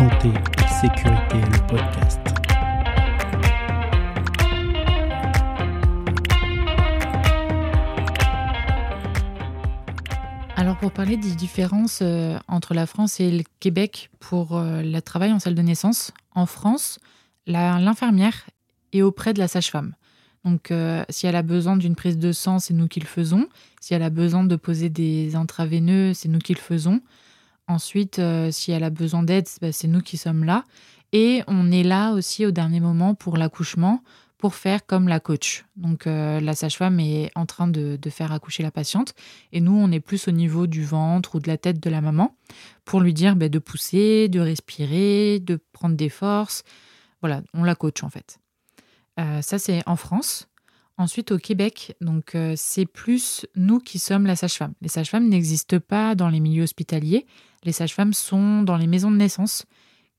Santé Sécurité, le podcast. Alors pour parler des différences euh, entre la France et le Québec pour euh, le travail en salle de naissance, en France, l'infirmière est auprès de la sage-femme. Donc euh, si elle a besoin d'une prise de sang, c'est nous qui le faisons. Si elle a besoin de poser des intraveineux, c'est nous qui le faisons. Ensuite, euh, si elle a besoin d'aide, bah, c'est nous qui sommes là. Et on est là aussi au dernier moment pour l'accouchement, pour faire comme la coach. Donc euh, la sage-femme est en train de, faire accoucher la patiente. Et nous, on est plus au niveau du ventre ou de la tête de la maman pour lui dire bah, de pousser, de respirer, de prendre des forces. Voilà, on la coach en fait. Euh, ça, c'est en France. Ensuite, au Québec, donc c'est plus nous qui sommes la sage-femme. Les sages-femmes n'existent pas dans les milieux hospitaliers. Les sages-femmes sont dans les maisons de naissance,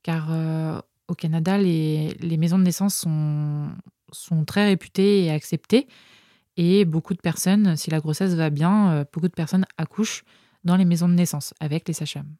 car euh, au Canada, les, maisons de naissance sont, sont très réputées et acceptées. Et beaucoup de personnes, si la grossesse va bien, euh, beaucoup de personnes accouchent dans les maisons de naissance avec les sages-femmes.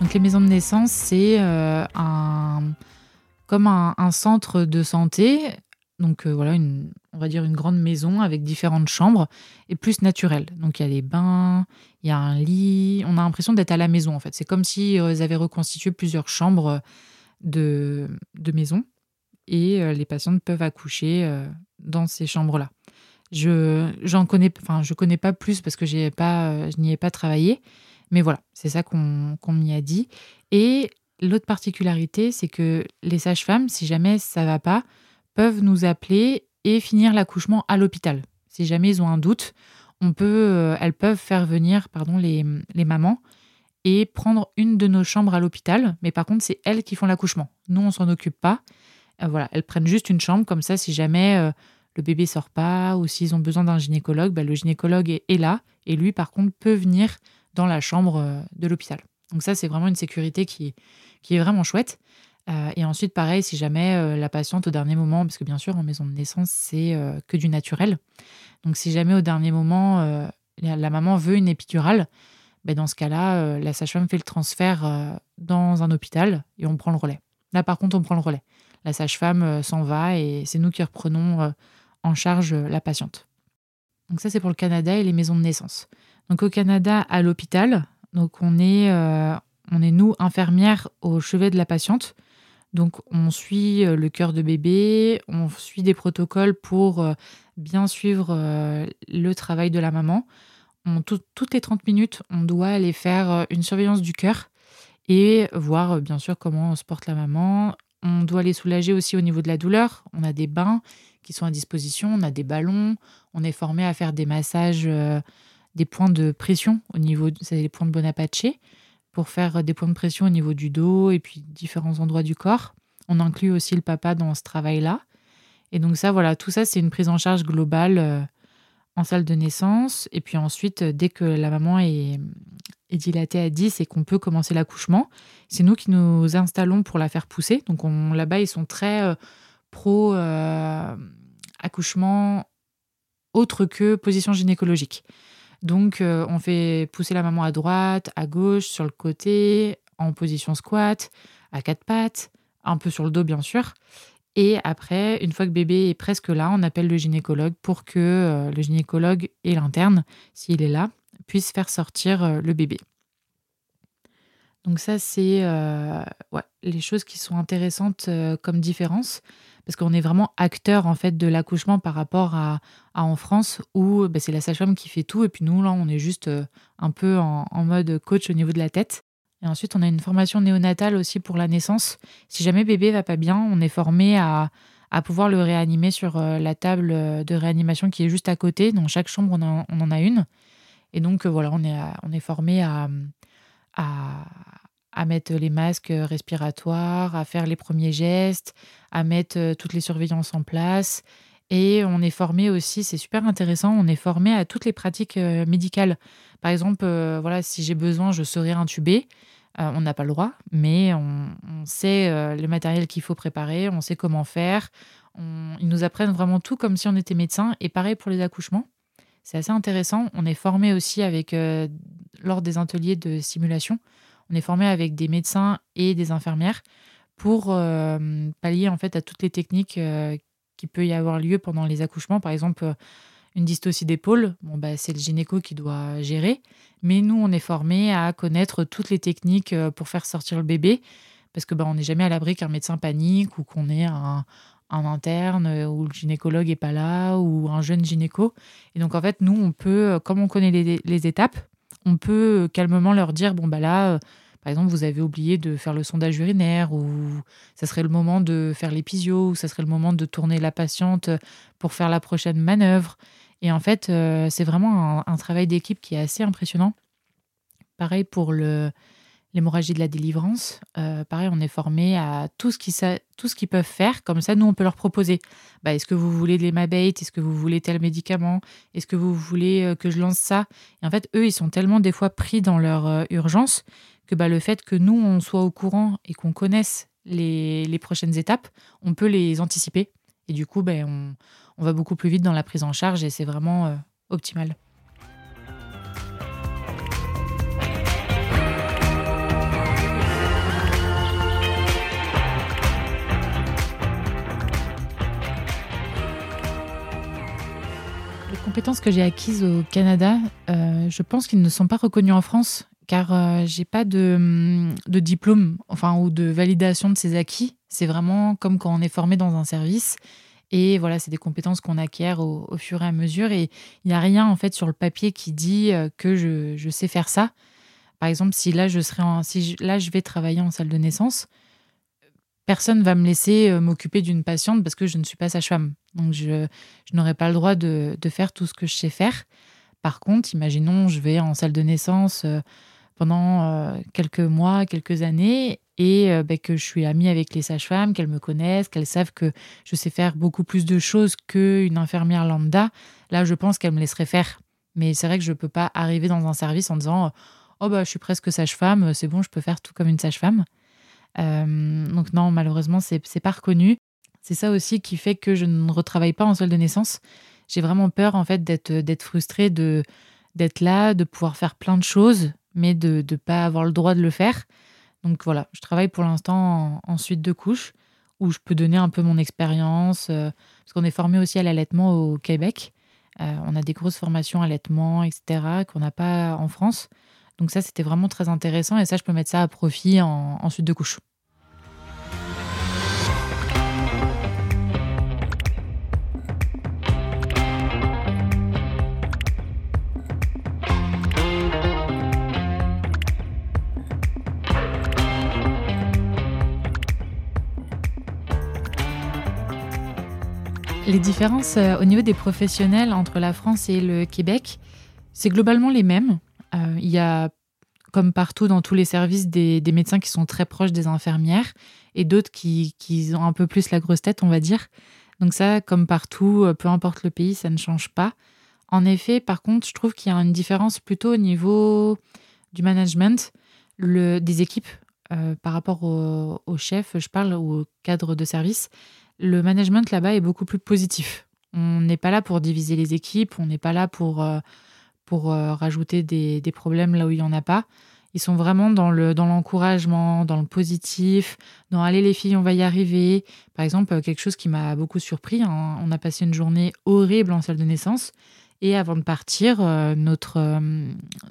Donc les maisons de naissance, c'est euh, un, comme un, centre de santé. Donc euh, voilà, une, on va dire une grande maison avec différentes chambres et plus naturelle. Donc il y a les bains, il y a un lit. On a l'impression d'être à la maison en fait. C'est comme si euh, ils avaient reconstitué plusieurs chambres de, de maison et les patientes peuvent accoucher dans ces chambres-là. Je j'en connais, enfin je connais pas plus parce que j'ai pas, je n'y ai pas travaillé. Mais voilà, c'est ça qu'on m'y a dit. Et l'autre particularité, c'est que les sages-femmes, si jamais ça va pas, peuvent nous appeler et finir l'accouchement à l'hôpital. Si jamais ils ont un doute, on peut, euh, elles peuvent faire venir pardon, les, mamans et prendre une de nos chambres à l'hôpital. Mais par contre, c'est elles qui font l'accouchement. Nous, on s'en occupe pas. Euh, voilà, elles prennent juste une chambre comme ça. Si jamais euh, le bébé sort pas ou s'ils ont besoin d'un gynécologue, bah, le gynécologue est là et lui, par contre, peut venir dans la chambre euh, de l'hôpital. Donc ça, c'est vraiment une sécurité qui, est vraiment chouette. Euh, et ensuite, pareil, si jamais euh, la patiente au dernier moment, parce que bien sûr, en maison de naissance, c'est que du naturel. Donc si jamais au dernier moment, la, la maman veut une épidurale, ben, dans ce cas-là, la sage-femme fait le transfert dans un hôpital et on prend le relais. Là, par contre, on prend le relais. La sage-femme s'en va et c'est nous qui reprenons en charge la patiente. Donc ça, c'est pour le Canada et les maisons de naissance. Donc au Canada, à l'hôpital, donc on est, euh, on est nous infirmières au chevet de la patiente. Donc on suit euh, le cœur de bébé, on suit des protocoles pour euh, bien suivre le travail de la maman. Toutes les 30 minutes, on doit aller faire une surveillance du cœur et voir bien sûr comment se porte la maman. On doit les soulager aussi au niveau de la douleur. On a des bains qui sont à disposition, on a des ballons, on est formé à faire des massages, des points de pression au niveau, c'est les points de Bonaparte, pour faire des points de pression au niveau du dos et puis différents endroits du corps. On inclut aussi le papa dans ce travail-là. Et donc ça, voilà, tout ça, c'est une prise en charge globale euh, en salle de naissance. Et puis ensuite, euh, dès que la maman est, dilatée à 10 et qu'on peut commencer l'accouchement, c'est nous qui nous installons pour la faire pousser. Donc on- là-bas, ils sont très euh, pro accouchement autre que position gynécologique. Donc euh, on fait pousser la maman à droite, à gauche, sur le côté, en position squat, à quatre pattes, un peu sur le dos bien sûr. Et après, une fois que bébé est presque là, on appelle le gynécologue pour que euh, le gynécologue et l'interne, s'il est là, puissent faire sortir euh, le bébé. Donc ça, c'est euh, les choses qui sont intéressantes euh, comme différence, parce qu'on est vraiment acteur en fait de l'accouchement par rapport à, en France où bah, c'est la sage-femme qui fait tout, et puis nous là, on est juste euh, un peu en, mode coach au niveau de la tête. Et ensuite, on a une formation néonatale aussi pour la naissance. Si jamais bébé va pas bien, on est formé à, pouvoir le réanimer sur la table de réanimation qui est juste à côté. Dans chaque chambre, on en, on en a une. Et donc, voilà, on est, on est formé à, à, mettre les masques respiratoires, à faire les premiers gestes, à mettre euh, toutes les surveillances en place Et on est formé aussi, c'est super intéressant, on est formé à toutes les pratiques médicales. Par exemple, voilà, si j'ai besoin, je serai intubé. on n'a pas le droit, mais on, sait le matériel qu'il faut préparer, on sait comment faire. ils nous apprennent vraiment tout comme si on était médecin. Et pareil pour les accouchements. C'est assez intéressant. On est formé aussi avec, lors des ateliers de simulation, on est formé avec des médecins et des infirmières pour pallier en fait à toutes les techniques qui peut y avoir lieu pendant les accouchements. Par exemple, euh, une dystocie d'épaule, bon, bah, c'est le gynéco qui doit gérer. Mais nous, on est formés à connaître toutes les techniques euh, pour faire sortir le bébé. Parce que bah, on n'est jamais à l'abri qu'un médecin panique ou qu'on ait un, interne euh, ou le gynécologue n'est pas là ou un jeune gynéco. Et donc, en fait, nous, on peut, comme on connaît les, les étapes, on peut calmement leur dire bon, bah là, par exemple, vous avez oublié de faire le sondage urinaire ou ça serait le moment de faire l'épisio ou ça serait le moment de tourner la patiente pour faire la prochaine manœuvre. Et en fait, euh, c'est vraiment un, travail d'équipe qui est assez impressionnant. Pareil pour le, l'hémorragie de la délivrance. Euh, pareil, on est formé à tout ce, qu'ils peuvent faire. Comme ça, nous, on peut leur proposer. Bah, est-ce que vous voulez de l'hémabate? Est-ce que vous voulez tel médicament? Est-ce que vous voulez euh, que je lance ça? Et en fait, eux, ils sont tellement des fois pris dans leur urgence que bah, le fait que nous, on soit au courant et qu'on connaisse les, prochaines étapes, on peut les anticiper. Et du coup, ben, on, va beaucoup plus vite dans la prise en charge et c'est vraiment euh, optimal. Compétences que j'ai acquises au Canada, euh, je pense qu'ils ne sont pas reconnues en France car euh, j'ai pas de, diplôme enfin ou de validation de ces acquis. C'est vraiment comme quand on est formé dans un service. Et voilà, c'est des compétences qu'on acquiert au, fur et à mesure. Et il n'y a rien en fait sur le papier qui dit euh, que je, sais faire ça. Par exemple, si là je serais si là je vais travailler en salle de naissance, personne va me laisser euh, m'occuper d'une patiente parce que je ne suis pas sage-femme. Donc je, je n'aurai pas le droit de, de, faire tout ce que je sais faire. Par contre, imaginons, je vais en salle de naissance pendant euh, quelques mois, quelques années, et euh, ben, que je suis amie avec les sages-femmes, qu'elles me connaissent, qu'elles savent que je sais faire beaucoup plus de choses qu'une infirmière lambda, là, je pense qu'elles me laisseraient faire. Mais c'est vrai que je ne peux pas arriver dans un service en disant Oh, bah, je suis presque sage-femme, c'est bon, je peux faire tout comme une sage-femme. Euh, donc, non, malheureusement, c'est pas reconnu. C'est ça aussi qui fait que je ne retravaille pas en salle de naissance. J'ai vraiment peur, en fait, d'être frustrée, d'être là, de pouvoir faire plein de choses, mais de ne pas avoir le droit de le faire. Donc voilà, je travaille pour l'instant en, suite de couches où je peux donner un peu mon expérience, euh, parce qu'on est formé aussi à l'allaitement au Québec. Euh, on a des grosses formations allaitement, etc., qu'on n'a pas en France. Donc ça, c'était vraiment très intéressant et ça, je peux mettre ça à profit en suite de couches. Les différences euh, au niveau des professionnels entre la France et le Québec, c'est globalement les mêmes. Euh, il y a, comme partout dans tous les services, des, médecins qui sont très proches des infirmières et d'autres qui, ont un peu plus la grosse tête, on va dire. Donc ça, comme partout, euh, peu importe le pays, ça ne change pas. En effet, par contre, je trouve qu'il y a une différence plutôt au niveau du management, des équipes par rapport au, au, chef, je parle, ou au cadre de service le management là-bas est beaucoup plus positif. On n'est pas là pour diviser les équipes, on n'est pas là pour, euh, pour euh, rajouter des, problèmes là où il n'y en a pas. Ils sont vraiment dans le dans l'encouragement, dans le positif, dans allez les filles, on va y arriver. Par exemple, quelque chose qui m'a beaucoup surpris, hein, on a passé une journée horrible en salle de naissance et avant de partir, euh, notre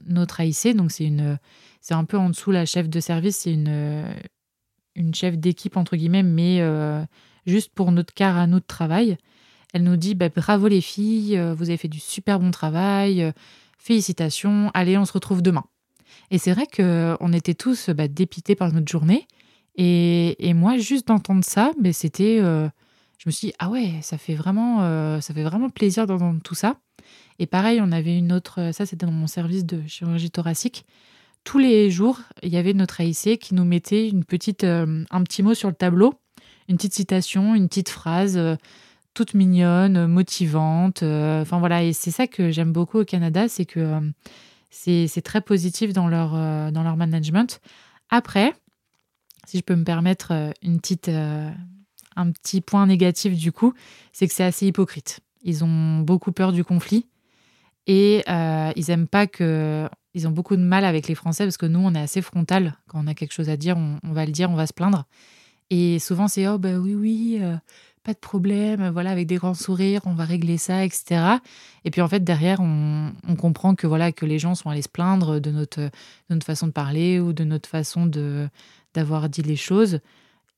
notre AIC, donc c'est une c'est un peu en dessous la chef de service, c'est une une chef d'équipe entre guillemets, mais juste pour notre quart à nous de travail. Elle nous dit bah, bravo les filles, euh, vous avez fait du super bon travail, euh, félicitations, allez, on se retrouve demain. Et c'est vrai qu'on était tous bah, dépités par notre journée. Et, moi, juste d'entendre ça, mais c'était. Euh, je me suis dit, ah ouais, ça fait vraiment, ça fait vraiment plaisir d'entendre tout ça. Et pareil, on avait une autre. Ça, c'était dans mon service de chirurgie thoracique. Tous les jours, il y avait notre AIC qui nous mettait une petite, un petit mot sur le tableau une petite citation, une petite phrase, euh, toutes mignonnes, motivantes. Enfin voilà, et c'est ça que j'aime beaucoup au Canada, c'est que c'est très positif dans leur, dans leur management. Après, si je peux me permettre une petite, un petit point négatif du coup, c'est que c'est assez hypocrite. Ils ont beaucoup peur du conflit et ils aiment pas que ils ont beaucoup de mal avec les Français parce que nous, on est assez frontal. Quand on a quelque chose à dire, on, va le dire, on va se plaindre. Et souvent, c'est oh, bah oui, oui, euh, pas de problème, voilà, avec des grands sourires, on va régler ça, etc. Et puis en fait, derrière, on, comprend que voilà que les gens sont allés se plaindre de notre, de notre façon de parler ou de notre façon de d'avoir dit les choses.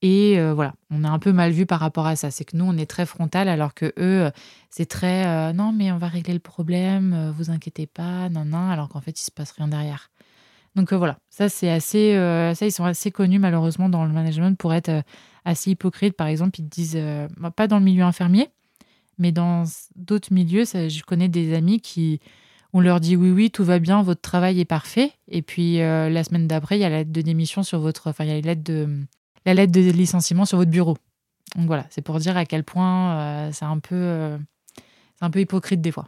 Et euh, voilà, on est un peu mal vu par rapport à ça. C'est que nous, on est très frontal, alors que eux, c'est très euh, non, mais on va régler le problème, euh, vous inquiétez pas, non, non, alors qu'en fait, il se passe rien derrière. Donc voilà, ça, c'est assez. ça, ils sont assez connus, malheureusement, dans le management pour être assez hypocrites. Par exemple, ils disent, bah, pas dans le milieu infirmier, mais dans d'autres milieux, je connais des amis qui. On leur dit oui, oui, tout va bien, votre travail est parfait. Et puis la semaine d'après, il y a la lettre de démission sur votre. Enfin, il y a la lettre de la lettre de licenciement sur votre bureau. Donc voilà, c'est pour dire à quel point euh, c'est un peu, euh, c'est un peu hypocrite des fois.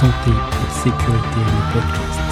Santé sécurité le podcast.